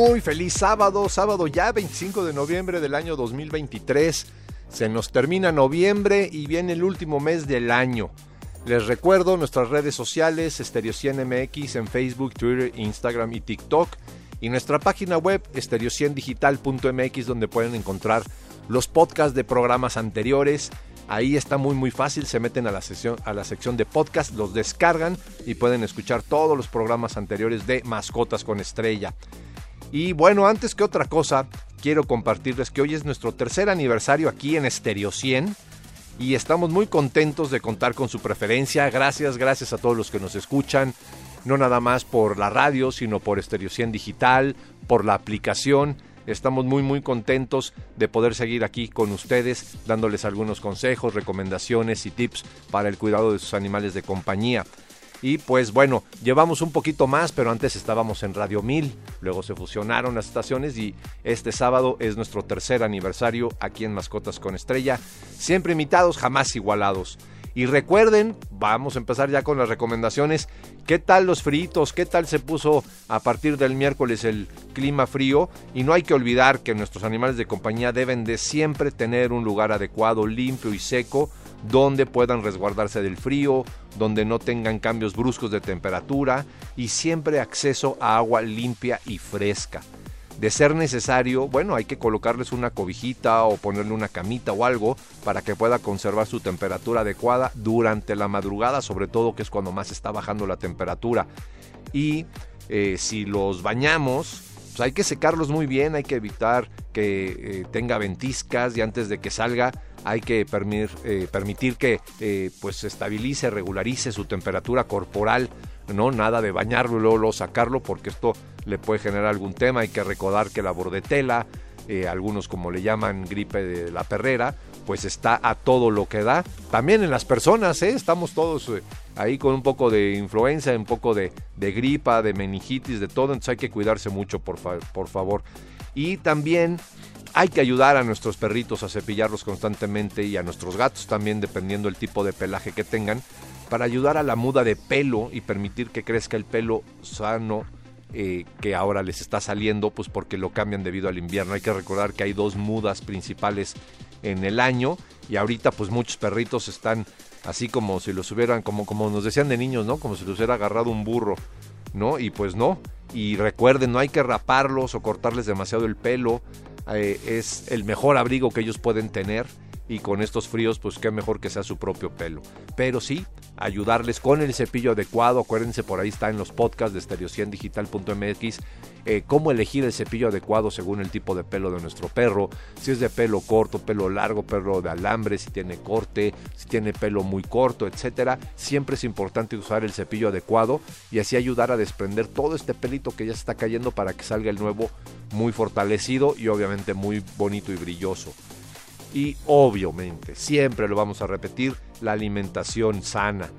Muy feliz sábado, sábado ya 25 de noviembre del año 2023. Se nos termina noviembre y viene el último mes del año. Les recuerdo nuestras redes sociales, Stereo 100 MX en Facebook, Twitter, Instagram y TikTok. Y nuestra página web, stereo100digital.mx, donde pueden encontrar los podcasts de programas anteriores. Ahí está muy muy fácil, se meten a la, sección, a la sección de podcast, los descargan y pueden escuchar todos los programas anteriores de Mascotas con Estrella. Y bueno, antes que otra cosa, quiero compartirles que hoy es nuestro tercer aniversario aquí en Stereo 100 y estamos muy contentos de contar con su preferencia. Gracias, gracias a todos los que nos escuchan, no nada más por la radio, sino por Stereo 100 Digital, por la aplicación. Estamos muy muy contentos de poder seguir aquí con ustedes, dándoles algunos consejos, recomendaciones y tips para el cuidado de sus animales de compañía. Y pues bueno, llevamos un poquito más, pero antes estábamos en Radio 1000, luego se fusionaron las estaciones y este sábado es nuestro tercer aniversario aquí en Mascotas con Estrella. Siempre imitados, jamás igualados. Y recuerden, vamos a empezar ya con las recomendaciones. ¿Qué tal los fritos? ¿Qué tal se puso a partir del miércoles el clima frío? Y no hay que olvidar que nuestros animales de compañía deben de siempre tener un lugar adecuado, limpio y seco donde puedan resguardarse del frío, donde no tengan cambios bruscos de temperatura y siempre acceso a agua limpia y fresca. De ser necesario, bueno, hay que colocarles una cobijita o ponerle una camita o algo para que pueda conservar su temperatura adecuada durante la madrugada, sobre todo que es cuando más está bajando la temperatura. Y eh, si los bañamos, pues hay que secarlos muy bien, hay que evitar que eh, tenga ventiscas y antes de que salga hay que eh, permitir que eh, pues estabilice, regularice su temperatura corporal, no nada de bañarlo y luego, sacarlo porque esto le puede generar algún tema, hay que recordar que la bordetela, eh, algunos como le llaman gripe de la perrera, pues está a todo lo que da. También en las personas, estamos todos ahí con un poco de influenza, un poco de, gripa, de meningitis, de todo, entonces hay que cuidarse mucho, por, por favor. Y también hay que ayudar a nuestros perritos a cepillarlos constantemente y a nuestros gatos también, dependiendo del tipo de pelaje que tengan, para ayudar a la muda de pelo y permitir que crezca el pelo sano eh, que ahora les está saliendo, pues porque lo cambian debido al invierno. Hay que recordar que hay dos mudas principales en el año y ahorita pues muchos perritos están así como si los hubieran, como, como nos decían de niños, ¿no? Como si los hubiera agarrado un burro, ¿no? Y pues no. Y recuerden, no hay que raparlos o cortarles demasiado el pelo eh, es el mejor abrigo que ellos pueden tener y con estos fríos pues qué mejor que sea su propio pelo. Pero sí, ayudarles con el cepillo adecuado, acuérdense por ahí está en los podcasts de estereociendigital.mx eh, cómo elegir el cepillo adecuado según el tipo de pelo de nuestro perro, si es de pelo corto, pelo largo, pelo de alambre, si tiene corte, si tiene pelo muy corto, etcétera. Siempre es importante usar el cepillo adecuado y así ayudar a desprender todo este pelito que ya se está cayendo para que salga el nuevo muy fortalecido y obviamente muy bonito y brilloso. Y obviamente, siempre lo vamos a repetir, la alimentación sana.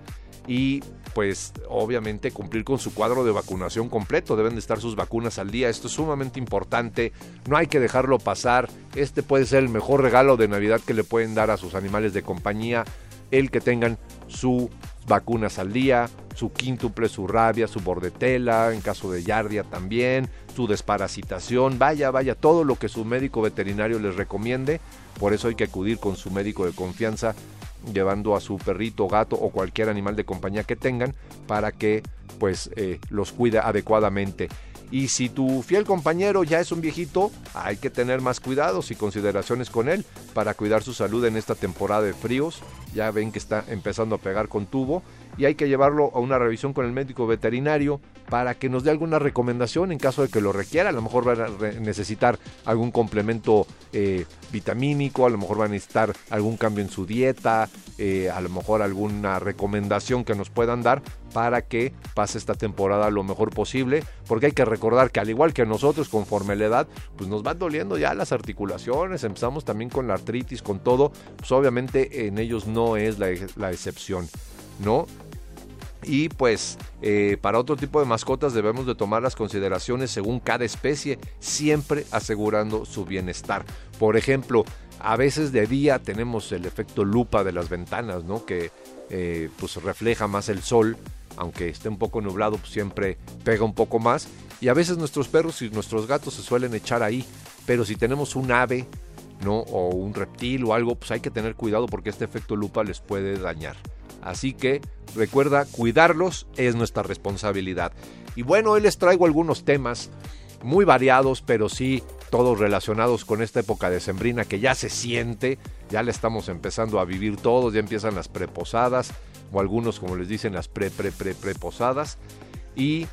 Y pues obviamente cumplir con su cuadro de vacunación completo. Deben de estar sus vacunas al día. Esto es sumamente importante. No hay que dejarlo pasar. Este puede ser el mejor regalo de Navidad que le pueden dar a sus animales de compañía. El que tengan sus vacunas al día, su quíntuple, su rabia, su bordetela, en caso de yardia también, su desparasitación, vaya, vaya, todo lo que su médico veterinario les recomiende. Por eso hay que acudir con su médico de confianza llevando a su perrito, gato o cualquier animal de compañía que tengan para que pues eh, los cuide adecuadamente. Y si tu fiel compañero ya es un viejito, hay que tener más cuidados y consideraciones con él para cuidar su salud en esta temporada de fríos. Ya ven que está empezando a pegar con tubo y hay que llevarlo a una revisión con el médico veterinario para que nos dé alguna recomendación en caso de que lo requiera. A lo mejor van a necesitar algún complemento eh, vitamínico, a lo mejor van a necesitar algún cambio en su dieta, eh, a lo mejor alguna recomendación que nos puedan dar para que pase esta temporada lo mejor posible, porque hay que recordar que al igual que nosotros, conforme la edad, pues nos van doliendo ya las articulaciones, empezamos también con la artritis, con todo, pues obviamente en ellos no es la excepción, ¿no? Y pues eh, para otro tipo de mascotas debemos de tomar las consideraciones según cada especie, siempre asegurando su bienestar. Por ejemplo, a veces de día tenemos el efecto lupa de las ventanas, ¿no? Que eh, pues refleja más el sol, aunque esté un poco nublado, pues siempre pega un poco más. Y a veces nuestros perros y nuestros gatos se suelen echar ahí, pero si tenemos un ave, ¿no? O un reptil o algo, pues hay que tener cuidado porque este efecto lupa les puede dañar. Así que recuerda, cuidarlos es nuestra responsabilidad. Y bueno, hoy les traigo algunos temas muy variados, pero sí todos relacionados con esta época de sembrina que ya se siente, ya le estamos empezando a vivir todos, ya empiezan las preposadas, o algunos como les dicen las pre pre pre preposadas. Y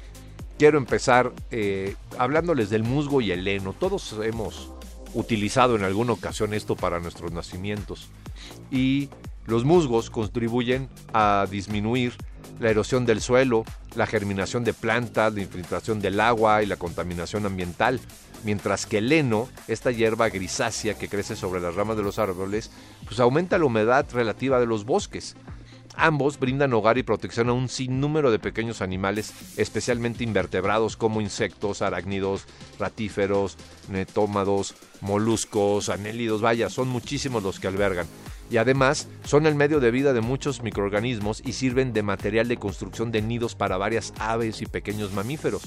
quiero empezar eh, hablándoles del musgo y el heno. Todos hemos utilizado en alguna ocasión esto para nuestros nacimientos. Y los musgos contribuyen a disminuir la erosión del suelo, la germinación de plantas, la infiltración del agua y la contaminación ambiental, mientras que el heno, esta hierba grisácea que crece sobre las ramas de los árboles, pues aumenta la humedad relativa de los bosques. Ambos brindan hogar y protección a un sinnúmero de pequeños animales, especialmente invertebrados como insectos, arácnidos, ratíferos, netómados, moluscos, anélidos, vaya, son muchísimos los que albergan y además son el medio de vida de muchos microorganismos y sirven de material de construcción de nidos para varias aves y pequeños mamíferos.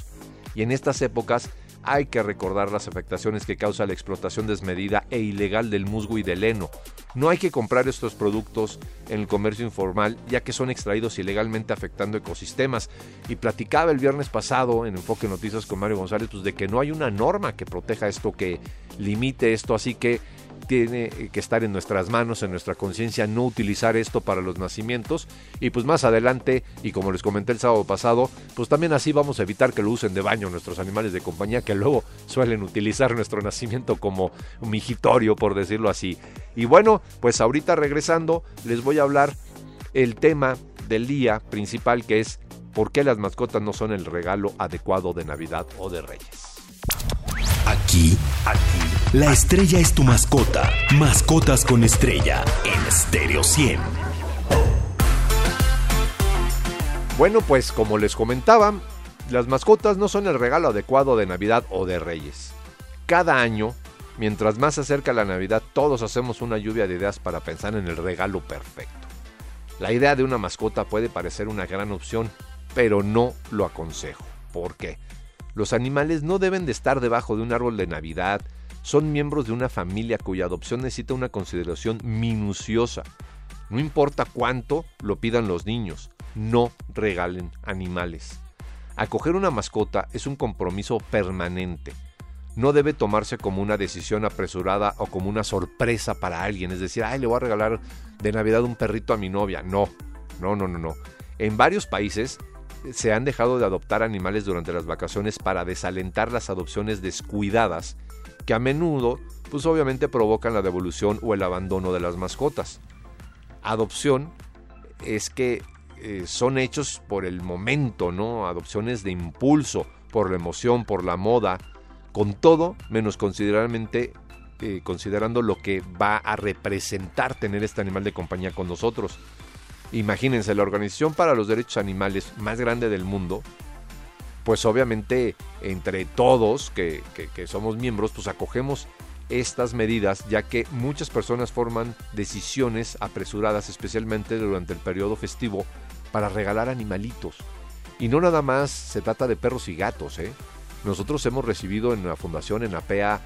Y en estas épocas hay que recordar las afectaciones que causa la explotación desmedida e ilegal del musgo y del heno. No hay que comprar estos productos en el comercio informal ya que son extraídos ilegalmente afectando ecosistemas. Y platicaba el viernes pasado en Enfoque Noticias con Mario González pues, de que no hay una norma que proteja esto, que limite esto, así que tiene que estar en nuestras manos, en nuestra conciencia, no utilizar esto para los nacimientos. Y pues más adelante, y como les comenté el sábado pasado, pues también así vamos a evitar que lo usen de baño nuestros animales de compañía, que luego suelen utilizar nuestro nacimiento como migitorio, por decirlo así. Y bueno, pues ahorita regresando, les voy a hablar el tema del día principal, que es por qué las mascotas no son el regalo adecuado de Navidad o de Reyes. Aquí, aquí, la estrella es tu mascota. Mascotas con estrella en Stereo 100. Bueno, pues como les comentaba, las mascotas no son el regalo adecuado de Navidad o de Reyes. Cada año, mientras más se acerca la Navidad, todos hacemos una lluvia de ideas para pensar en el regalo perfecto. La idea de una mascota puede parecer una gran opción, pero no lo aconsejo. ¿Por qué? Los animales no deben de estar debajo de un árbol de Navidad, son miembros de una familia cuya adopción necesita una consideración minuciosa. No importa cuánto lo pidan los niños, no regalen animales. Acoger una mascota es un compromiso permanente. No debe tomarse como una decisión apresurada o como una sorpresa para alguien, es decir, ay, le voy a regalar de Navidad un perrito a mi novia. No, no, no, no, no. En varios países se han dejado de adoptar animales durante las vacaciones para desalentar las adopciones descuidadas que a menudo pues obviamente provocan la devolución o el abandono de las mascotas. Adopción es que eh, son hechos por el momento, ¿no? Adopciones de impulso, por la emoción, por la moda, con todo menos considerablemente eh, considerando lo que va a representar tener este animal de compañía con nosotros. Imagínense, la Organización para los Derechos Animales más grande del mundo, pues obviamente entre todos que, somos miembros, pues acogemos estas medidas, ya que muchas personas forman decisiones apresuradas, especialmente durante el periodo festivo, para regalar animalitos. Y no nada más se trata de perros y gatos, ¿eh? Nosotros hemos recibido en la fundación, en APEA,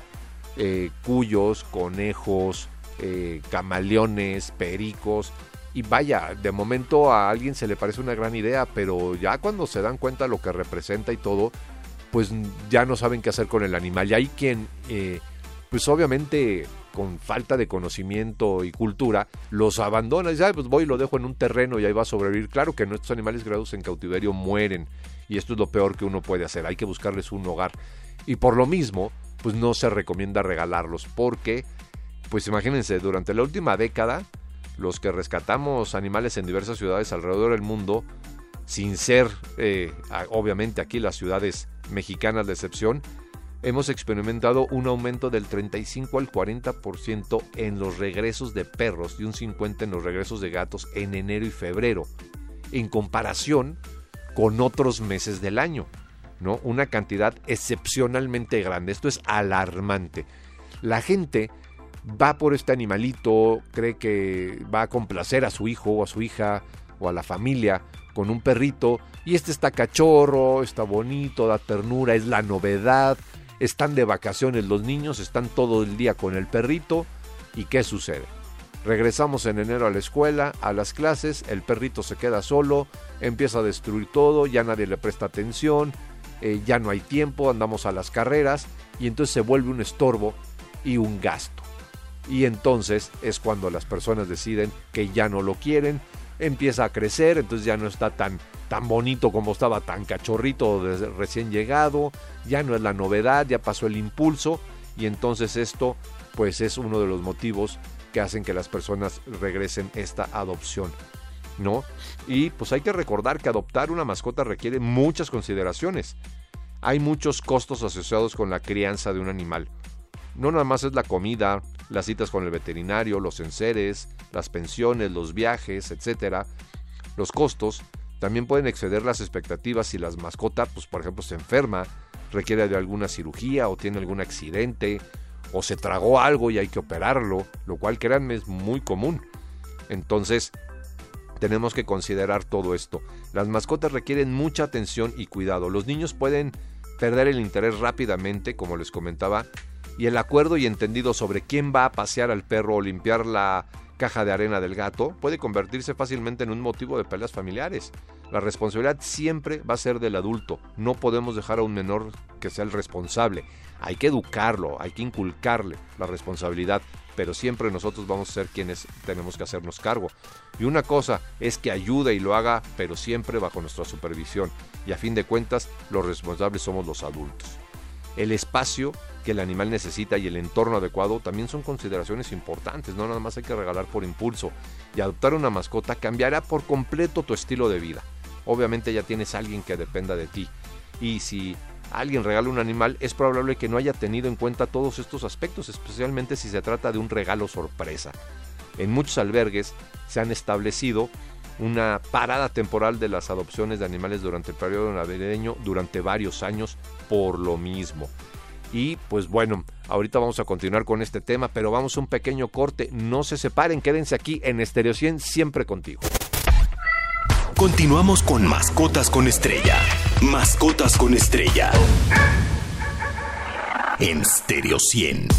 eh, cuyos, conejos, eh, camaleones, pericos, y vaya, de momento a alguien se le parece una gran idea, pero ya cuando se dan cuenta lo que representa y todo, pues ya no saben qué hacer con el animal. Y hay quien, eh, pues obviamente con falta de conocimiento y cultura, los abandona y dice, pues voy y lo dejo en un terreno y ahí va a sobrevivir. Claro que nuestros animales creados en cautiverio mueren y esto es lo peor que uno puede hacer, hay que buscarles un hogar. Y por lo mismo, pues no se recomienda regalarlos porque, pues imagínense, durante la última década, los que rescatamos animales en diversas ciudades alrededor del mundo, sin ser eh, obviamente aquí las ciudades mexicanas de excepción, hemos experimentado un aumento del 35 al 40% en los regresos de perros y un 50% en los regresos de gatos en enero y febrero, en comparación con otros meses del año. ¿no? Una cantidad excepcionalmente grande. Esto es alarmante. La gente va por este animalito, cree que va a complacer a su hijo o a su hija o a la familia con un perrito y este está cachorro, está bonito, da ternura, es la novedad, están de vacaciones los niños, están todo el día con el perrito y ¿qué sucede? Regresamos en enero a la escuela, a las clases, el perrito se queda solo, empieza a destruir todo, ya nadie le presta atención, eh, ya no hay tiempo, andamos a las carreras y entonces se vuelve un estorbo y un gasto. Y entonces es cuando las personas deciden que ya no lo quieren, empieza a crecer, entonces ya no está tan, tan bonito como estaba, tan cachorrito recién llegado, ya no es la novedad, ya pasó el impulso y entonces esto pues es uno de los motivos que hacen que las personas regresen esta adopción. ¿No? Y pues hay que recordar que adoptar una mascota requiere muchas consideraciones. Hay muchos costos asociados con la crianza de un animal. No nada más es la comida, las citas con el veterinario, los enseres, las pensiones, los viajes, etc. Los costos también pueden exceder las expectativas si las mascotas, pues por ejemplo, se enferma, requiere de alguna cirugía o tiene algún accidente o se tragó algo y hay que operarlo, lo cual créanme es muy común. Entonces, tenemos que considerar todo esto. Las mascotas requieren mucha atención y cuidado. Los niños pueden perder el interés rápidamente, como les comentaba, y el acuerdo y entendido sobre quién va a pasear al perro o limpiar la caja de arena del gato puede convertirse fácilmente en un motivo de peleas familiares. La responsabilidad siempre va a ser del adulto. No podemos dejar a un menor que sea el responsable. Hay que educarlo, hay que inculcarle la responsabilidad, pero siempre nosotros vamos a ser quienes tenemos que hacernos cargo. Y una cosa es que ayude y lo haga, pero siempre bajo nuestra supervisión. Y a fin de cuentas, los responsables somos los adultos. El espacio que el animal necesita y el entorno adecuado también son consideraciones importantes, no nada más hay que regalar por impulso. Y adoptar una mascota cambiará por completo tu estilo de vida. Obviamente ya tienes alguien que dependa de ti. Y si alguien regala un animal, es probable que no haya tenido en cuenta todos estos aspectos, especialmente si se trata de un regalo sorpresa. En muchos albergues se han establecido una parada temporal de las adopciones de animales durante el periodo navideño durante varios años por lo mismo. Y pues bueno, ahorita vamos a continuar con este tema, pero vamos a un pequeño corte. No se separen, quédense aquí en Estereo 100, siempre contigo. Continuamos con Mascotas con Estrella. Mascotas con Estrella. En Stereo 100.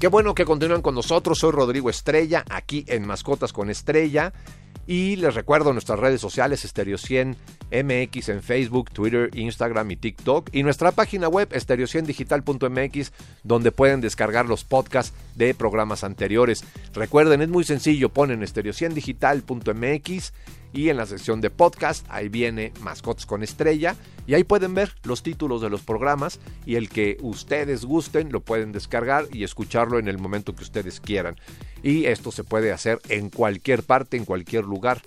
Qué bueno que continúan con nosotros. Soy Rodrigo Estrella, aquí en Mascotas con Estrella. Y les recuerdo nuestras redes sociales, Estereo 100 MX en Facebook, Twitter, Instagram y TikTok. Y nuestra página web, estereo100digital.mx, donde pueden descargar los podcasts de programas anteriores. Recuerden, es muy sencillo, ponen estereo100digital.mx y en la sección de podcast, ahí viene Mascotas con Estrella. Y ahí pueden ver los títulos de los programas y el que ustedes gusten lo pueden descargar y escucharlo en el momento que ustedes quieran. Y esto se puede hacer en cualquier parte, en cualquier lugar.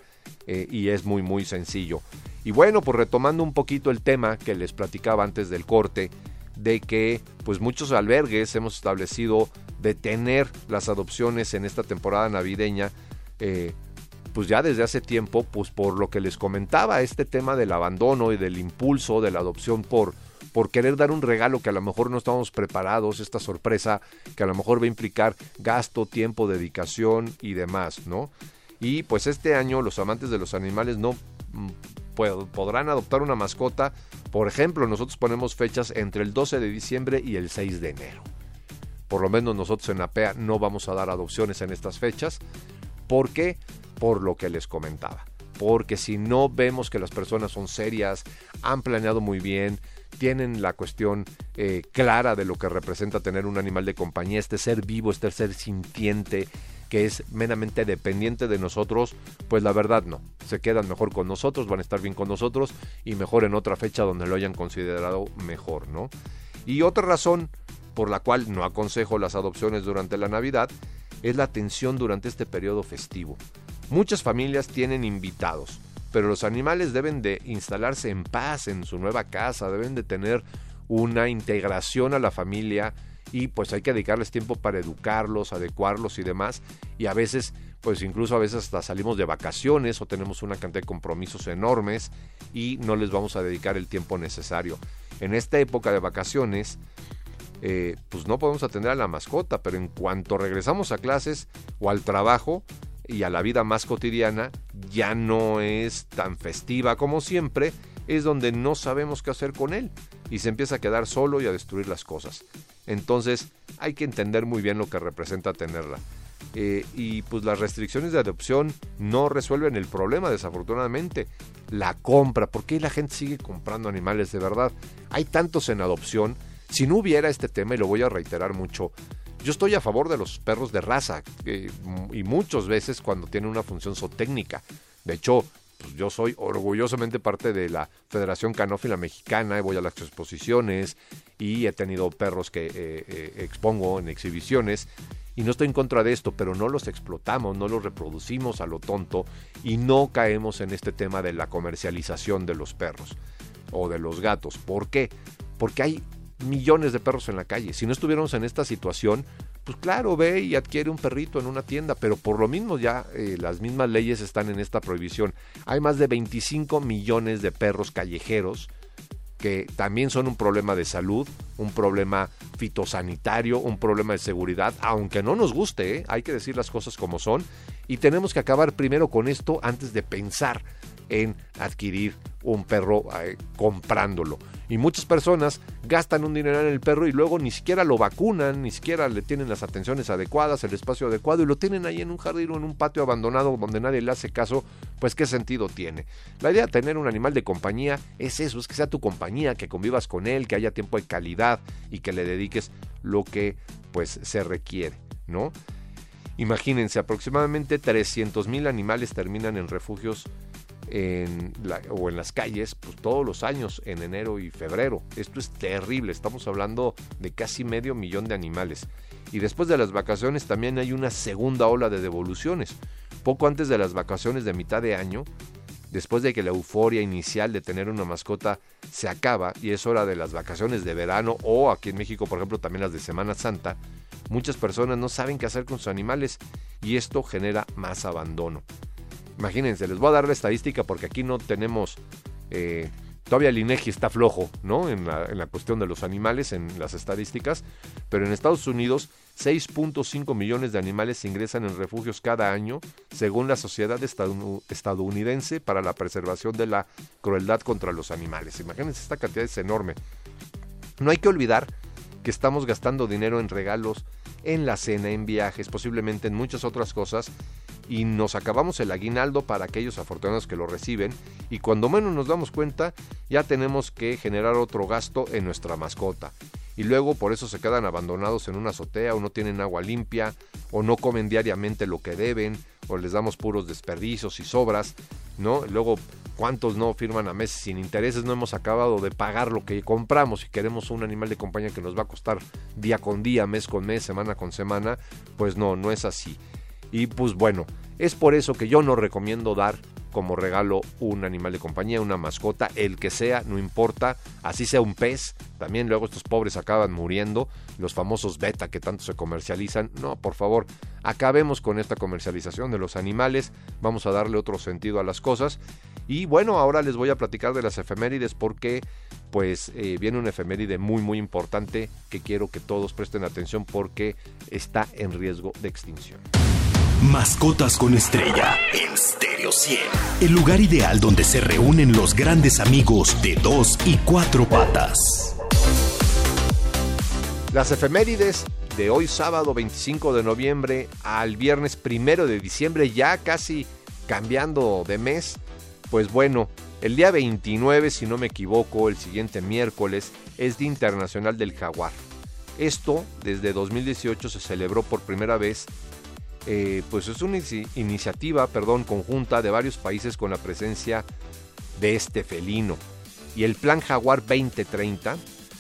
Eh, y es muy muy sencillo. Y bueno, pues retomando un poquito el tema que les platicaba antes del corte, de que pues muchos albergues hemos establecido detener las adopciones en esta temporada navideña, eh, pues ya desde hace tiempo, pues por lo que les comentaba, este tema del abandono y del impulso de la adopción por, por querer dar un regalo que a lo mejor no estamos preparados, esta sorpresa que a lo mejor va a implicar gasto, tiempo, dedicación y demás, ¿no? Y pues este año los amantes de los animales no mm, podrán adoptar una mascota. Por ejemplo, nosotros ponemos fechas entre el 12 de diciembre y el 6 de enero. Por lo menos nosotros en APEA no vamos a dar adopciones en estas fechas. ¿Por qué? Por lo que les comentaba. Porque si no vemos que las personas son serias, han planeado muy bien, tienen la cuestión eh, clara de lo que representa tener un animal de compañía, este ser vivo, este ser sintiente, que es meramente dependiente de nosotros, pues la verdad no. Se quedan mejor con nosotros, van a estar bien con nosotros y mejor en otra fecha donde lo hayan considerado mejor, ¿no? Y otra razón por la cual no aconsejo las adopciones durante la Navidad es la tensión durante este periodo festivo. Muchas familias tienen invitados, pero los animales deben de instalarse en paz en su nueva casa, deben de tener una integración a la familia y pues hay que dedicarles tiempo para educarlos, adecuarlos y demás. Y a veces, pues incluso a veces hasta salimos de vacaciones o tenemos una cantidad de compromisos enormes y no les vamos a dedicar el tiempo necesario. En esta época de vacaciones, eh, pues no podemos atender a la mascota, pero en cuanto regresamos a clases o al trabajo y a la vida más cotidiana, ya no es tan festiva como siempre, es donde no sabemos qué hacer con él y se empieza a quedar solo y a destruir las cosas. Entonces hay que entender muy bien lo que representa tenerla. Eh, y pues las restricciones de adopción no resuelven el problema, desafortunadamente. La compra, ¿por qué la gente sigue comprando animales de verdad? Hay tantos en adopción. Si no hubiera este tema, y lo voy a reiterar mucho, yo estoy a favor de los perros de raza eh, y muchas veces cuando tienen una función zootécnica. De hecho, pues yo soy orgullosamente parte de la Federación Canófila Mexicana, voy a las exposiciones y he tenido perros que eh, eh, expongo en exhibiciones y no estoy en contra de esto, pero no los explotamos, no los reproducimos a lo tonto y no caemos en este tema de la comercialización de los perros o de los gatos. ¿Por qué? Porque hay millones de perros en la calle. Si no estuviéramos en esta situación, pues claro, ve y adquiere un perrito en una tienda, pero por lo mismo ya eh, las mismas leyes están en esta prohibición. Hay más de 25 millones de perros callejeros que también son un problema de salud, un problema fitosanitario, un problema de seguridad, aunque no nos guste, ¿eh? hay que decir las cosas como son, y tenemos que acabar primero con esto antes de pensar en adquirir un perro eh, comprándolo. Y muchas personas gastan un dinero en el perro y luego ni siquiera lo vacunan, ni siquiera le tienen las atenciones adecuadas, el espacio adecuado y lo tienen ahí en un jardín o en un patio abandonado donde nadie le hace caso, pues qué sentido tiene. La idea de tener un animal de compañía es eso, es que sea tu compañía, que convivas con él, que haya tiempo de calidad y que le dediques lo que pues se requiere, ¿no? Imagínense, aproximadamente 300 mil animales terminan en refugios en o en las calles pues, todos los años en enero y febrero. Esto es terrible, estamos hablando de casi medio millón de animales. Y después de las vacaciones también hay una segunda ola de devoluciones. Poco antes de las vacaciones de mitad de año, después de que la euforia inicial de tener una mascota se acaba y es hora de las vacaciones de verano o aquí en México por ejemplo también las de Semana Santa, muchas personas no saben qué hacer con sus animales y esto genera más abandono. Imagínense, les voy a dar la estadística porque aquí no tenemos... Eh, todavía el INEGI está flojo, ¿no? En la, en la, cuestión de los animales, en las estadísticas, pero en Estados Unidos 6.5 millones de animales ingresan en refugios cada año, según la Sociedad Estadounidense para la Preservación de la Crueldad contra los Animales. Imagínense, esta cantidad es enorme. No hay que olvidar que estamos gastando dinero en regalos, en la cena, en viajes, posiblemente en muchas otras cosas, y nos acabamos el aguinaldo para aquellos afortunados que lo reciben y cuando menos nos damos cuenta ya tenemos que generar otro gasto en nuestra mascota y luego por eso se quedan abandonados en una azotea o no tienen agua limpia o no comen diariamente lo que deben o les damos puros desperdicios y sobras, ¿no? Luego cuántos no firman a meses sin intereses, no hemos acabado de pagar lo que compramos y queremos un animal de compañía que nos va a costar día con día, mes con mes, semana con semana, pues no, no es así. Y pues bueno, es por eso que yo no recomiendo dar como regalo un animal de compañía, una mascota, el que sea, no importa, así sea un pez, también luego estos pobres acaban muriendo, los famosos beta que tanto se comercializan, no, por favor, acabemos con esta comercialización de los animales, vamos a darle otro sentido a las cosas. Y bueno, ahora les voy a platicar de las efemérides porque pues eh, viene una efeméride muy muy importante que quiero que todos presten atención porque está en riesgo de extinción. Mascotas con estrella en Stereo 100. El lugar ideal donde se reúnen los grandes amigos de dos y cuatro patas. Las efemérides de hoy sábado 25 de noviembre al viernes primero de diciembre, ya casi cambiando de mes. Pues bueno, El día 29, si no me equivoco, el siguiente miércoles, es Día Internacional del Jaguar. Esto desde 2018 se celebró por primera vez, eh, pues es una iniciativa, perdón, conjunta de varios países con la presencia de este felino. Y el Plan Jaguar 2030,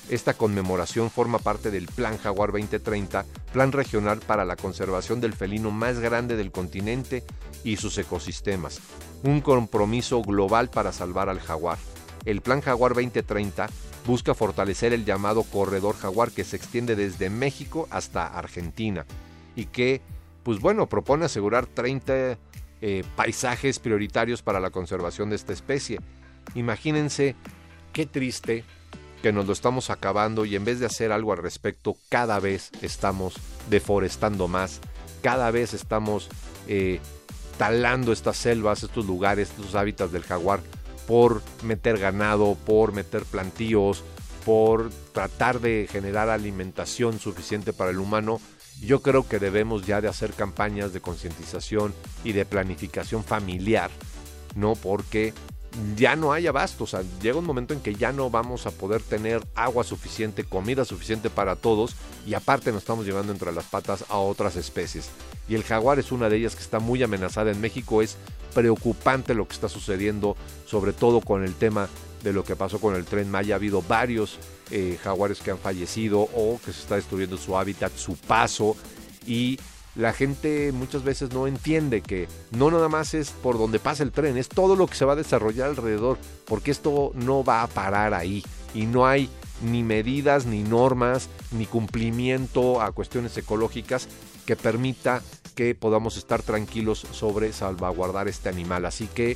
esta conmemoración forma parte del Plan Jaguar 2030, plan regional para la conservación del felino más grande del continente y sus ecosistemas un compromiso global para salvar al jaguar. El Plan Jaguar 2030 busca fortalecer el llamado Corredor Jaguar que se extiende desde México hasta Argentina y que, pues bueno, propone asegurar 30 eh, paisajes prioritarios para la conservación de esta especie. Imagínense qué triste que nos lo estamos acabando y en vez de hacer algo al respecto, cada vez estamos deforestando más, cada vez estamos eh, talando estas selvas, estos lugares, estos hábitats del jaguar por meter ganado, por meter plantíos, por tratar de generar alimentación suficiente para el humano. Yo creo que debemos ya de hacer campañas de concientización y de planificación familiar, ¿no? Porque ya no hay abasto, o sea, llega un momento en que ya no vamos a poder tener agua suficiente, comida suficiente para todos y aparte nos estamos llevando entre las patas a otras especies. Y el jaguar es una de ellas que está muy amenazada en México, es preocupante lo que está sucediendo, sobre todo con el tema de lo que pasó con el tren Maya. Ha habido varios eh, jaguares que han fallecido o que se está destruyendo su hábitat, su paso y la gente muchas veces no entiende que no nada más es por donde pasa el tren, es todo lo que se va a desarrollar alrededor, porque esto no va a parar ahí y no hay ni medidas, ni normas, ni cumplimiento a cuestiones ecológicas que permita que podamos estar tranquilos sobre salvaguardar este animal. Así que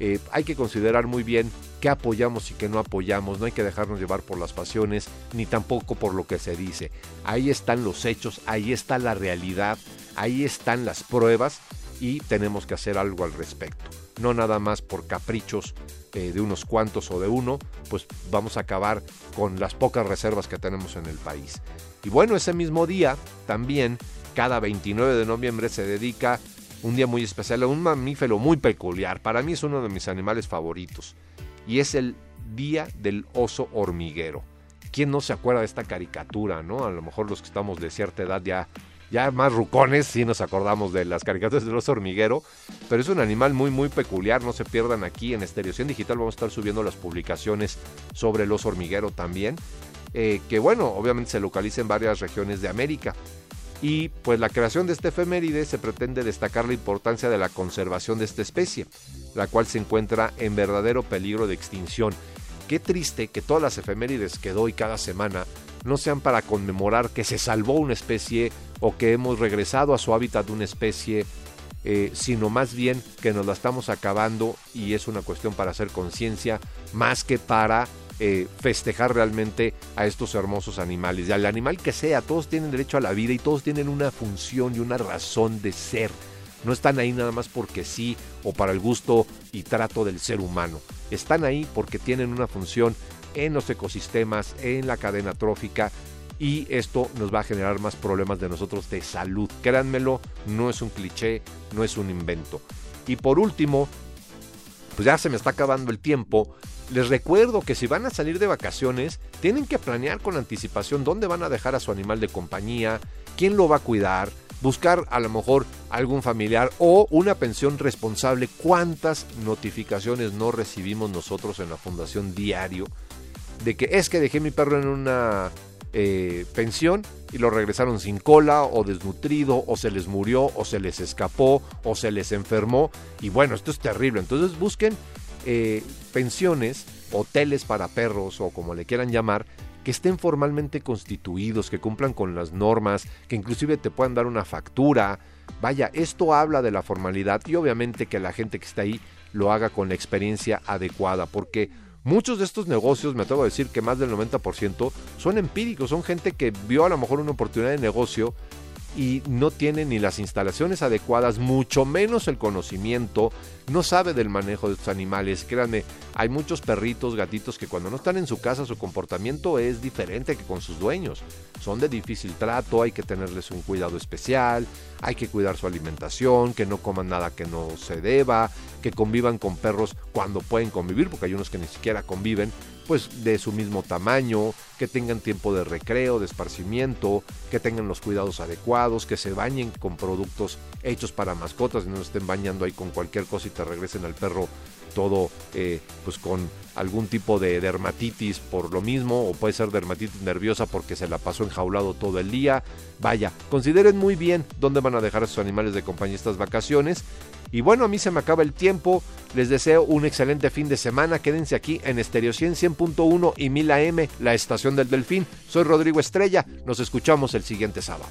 eh, hay que considerar muy bien qué apoyamos y qué no apoyamos. No hay que dejarnos llevar por las pasiones ni tampoco por lo que se dice. Ahí están los hechos, ahí está la realidad Ahí están las pruebas y tenemos que hacer algo al respecto. No nada más por caprichos eh, de unos cuantos o de uno, pues vamos a acabar con las pocas reservas que tenemos en el país. Y bueno, ese mismo día también, cada 29 de noviembre, se dedica un día muy especial un mamífero muy peculiar. Para mí es uno de mis animales favoritos. Y es el Día del Oso Hormiguero. ¿Quién no se acuerda de esta caricatura, no? A lo mejor los que estamos de cierta edad ya ya más rucones, si nos acordamos de las caricaturas del oso hormiguero, pero es un animal muy muy peculiar, no se pierdan aquí en Estereocien Digital, vamos a estar subiendo las publicaciones sobre el oso hormiguero también, eh, que bueno, obviamente se localiza en varias regiones de América. Y pues la creación de este efeméride se pretende destacar la importancia de la conservación de esta especie, la cual se encuentra en verdadero peligro de extinción. Qué triste que todas las efemérides que doy cada semana no sean para conmemorar que se salvó una especie o que hemos regresado a su hábitat de una especie, eh, sino más bien que nos la estamos acabando y es una cuestión para hacer conciencia más que para eh, festejar realmente a estos hermosos animales. Y al animal que sea, todos tienen derecho a la vida y todos tienen una función y una razón de ser. No están ahí nada más porque sí o para el gusto y trato del ser humano. Están ahí porque tienen una función en los ecosistemas, en la cadena trófica y esto nos va a generar más problemas de nosotros de salud. Créanmelo, no es un cliché, no es un invento. Y por último, pues ya se me está acabando el tiempo. Les recuerdo que si van a salir de vacaciones, tienen que planear con anticipación dónde van a dejar a su animal de compañía, quién lo va a cuidar, buscar a lo mejor algún familiar o una pensión responsable. ¿Cuántas notificaciones no recibimos nosotros en la Fundación Diario? de que es que dejé mi perro en una eh, pensión y lo regresaron sin cola o desnutrido o se les murió o se les escapó o se les enfermó y bueno, esto es terrible. Entonces busquen eh, pensiones, hoteles para perros o como le quieran llamar, que estén formalmente constituidos, que cumplan con las normas, que inclusive te puedan dar una factura. Vaya, esto habla de la formalidad y obviamente que la gente que está ahí lo haga con la experiencia adecuada, porque Muchos de estos negocios, me atrevo a decir que más del 90%, son empíricos, son gente que vio a lo mejor una oportunidad de negocio y no tiene ni las instalaciones adecuadas, mucho menos el conocimiento, no sabe del manejo de estos animales. Créanme, hay muchos perritos, gatitos que cuando no están en su casa su comportamiento es diferente que con sus dueños. Son de difícil trato, hay que tenerles un cuidado especial, hay que cuidar su alimentación, que no coman nada que no se deba, que convivan con perros cuando pueden convivir, porque hay unos que ni siquiera conviven, pues de su mismo tamaño, que tengan tiempo de recreo, de esparcimiento, que tengan los cuidados adecuados, que se bañen con productos hechos para mascotas no estén bañando ahí con cualquier cosa y te regresen al perro todo eh, pues con algún tipo de dermatitis por lo mismo o puede ser dermatitis nerviosa porque se la pasó enjaulado todo el día. Vaya, consideren muy bien dónde van a dejar a sus animales de compañía estas vacaciones. Y bueno, a mí se me acaba el tiempo. Les deseo un excelente fin de semana. Quédense aquí en Estereo 100, 100.1 y 1000 AM, la estación del Delfín. Soy Rodrigo Estrella. Nos escuchamos el siguiente sábado.